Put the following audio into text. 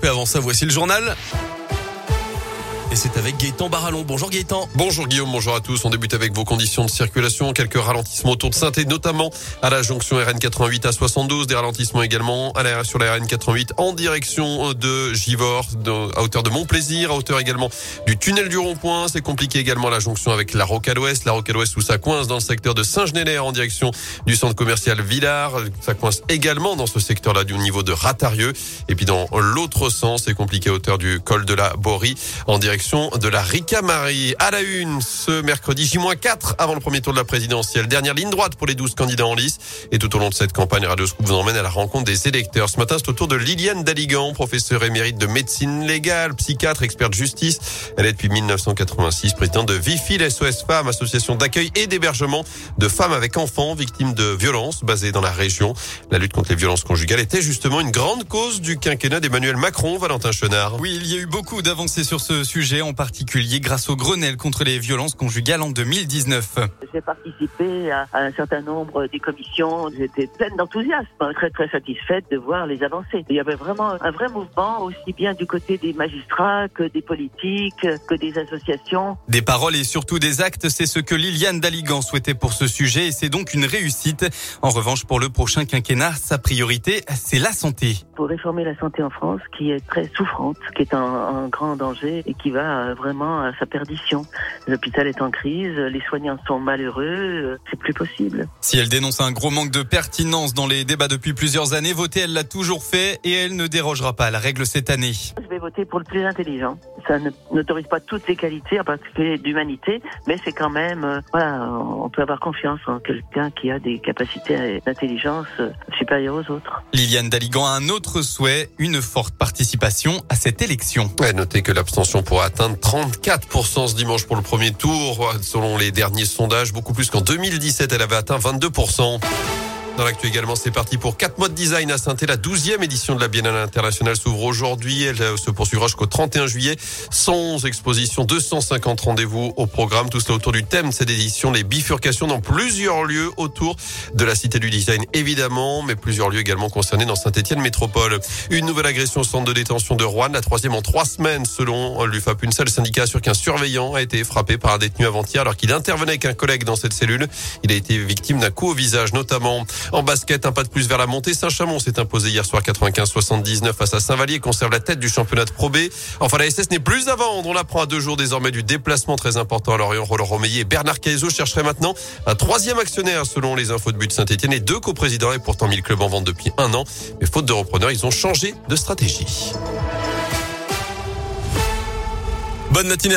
Et avant ça, voici le journal. Et c'est avec Gaëtan Barallon. Bonjour Gaëtan. Bonjour Guillaume, bonjour à tous. On débute avec vos conditions de circulation. Quelques ralentissements autour de saint notamment à la jonction RN 88 à 72. Des ralentissements également à la, sur la RN 88 en direction de Givors, à hauteur de Montplaisir, à hauteur également du tunnel du rond-point. C'est compliqué également la jonction avec la Rocade Ouest. La Rocade Ouest où ça coince dans le secteur de Saint-Genélaire en direction du centre commercial Villars. Ça coince également dans ce secteur-là du niveau de Ratarieux. Et puis dans l'autre sens, c'est compliqué à hauteur du col de la Borie en direction de la Ricamarie. À la une, ce mercredi J-4 avant le premier tour de la présidentielle. Dernière ligne droite pour les 12 candidats en lice. Et tout au long de cette campagne, Radio Scoop vous emmène à la rencontre des électeurs. Ce matin, c'est au tour de Liliane Daligan, professeure émérite de médecine légale, psychiatre, experte de justice. Elle est depuis 1986 présidente de VIFIL SOS Femmes, association d'accueil et d'hébergement de femmes avec enfants victimes de violences basées dans la région. La lutte contre les violences conjugales était justement une grande cause du quinquennat d'Emmanuel Macron, Valentin Chenard. Oui, il y a eu beaucoup d'avancées sur ce sujet en particulier grâce au Grenelle contre les violences conjugales en 2019. J'ai participé à, un certain nombre des commissions. J'étais pleine d'enthousiasme, très très satisfaite de voir les avancées. Il y avait vraiment un vrai mouvement, aussi bien du côté des magistrats que des politiques, que des associations. Des paroles et surtout des actes, c'est ce que Liliane Daligan souhaitait pour ce sujet et c'est donc une réussite. En revanche, pour le prochain quinquennat, sa priorité, c'est la santé. Pour réformer la santé en France, qui est très souffrante, qui est en grand danger et qui va euh, vraiment à sa perdition. L'hôpital est en crise, les soignants sont malheureux, euh, c'est plus possible. Si elle dénonce un gros manque de pertinence dans les débats depuis plusieurs années, voter, elle l'a toujours fait et elle ne dérogera pas à la règle cette année. Je vais voter pour le plus intelligent. Ça n'autorise pas toutes les qualités, en particulier d'humanité, mais c'est quand même, euh, voilà, on peut avoir confiance en quelqu'un qui a des capacités d'intelligence supérieures aux autres. Liliane Daligan a un autre souhait, une forte participation à cette élection. Ouais, notez que l'abstention pourra atteindre 34% ce dimanche pour le premier tour, selon les derniers sondages, beaucoup plus qu'en 2017, elle avait atteint 22%. Dans l'actu également, c'est parti pour 4 mois de design à saint La 12e édition de la Biennale internationale s'ouvre aujourd'hui. Elle se poursuivra jusqu'au 31 juillet. 111 expositions, 250 rendez-vous au programme. Tout cela autour du thème de cette édition, les bifurcations dans plusieurs lieux autour de la cité du design, évidemment, mais plusieurs lieux également concernés dans Saint-Etienne Métropole. Une nouvelle agression au centre de détention de Rouen, la troisième en trois semaines, selon l'UFAP. Une seule syndicat assure qu'un surveillant a été frappé par un détenu avant-hier alors qu'il intervenait avec un collègue dans cette cellule. Il a été victime d'un coup au visage, notamment. En basket, un pas de plus vers la montée. Saint-Chamond s'est imposé hier soir 95-79 face à Saint-Vallier, conserve la tête du championnat de Pro B. Enfin, la SS n'est plus à vendre. On l'apprend à deux jours désormais du déplacement très important à Lorient. Roland Romeillet et Bernard Caïzo chercheraient maintenant un troisième actionnaire selon les infos de but Saint-Etienne et deux coprésidents et pourtant 1000 clubs en vente depuis un an. Mais faute de repreneurs, ils ont changé de stratégie. Bonne matinée avec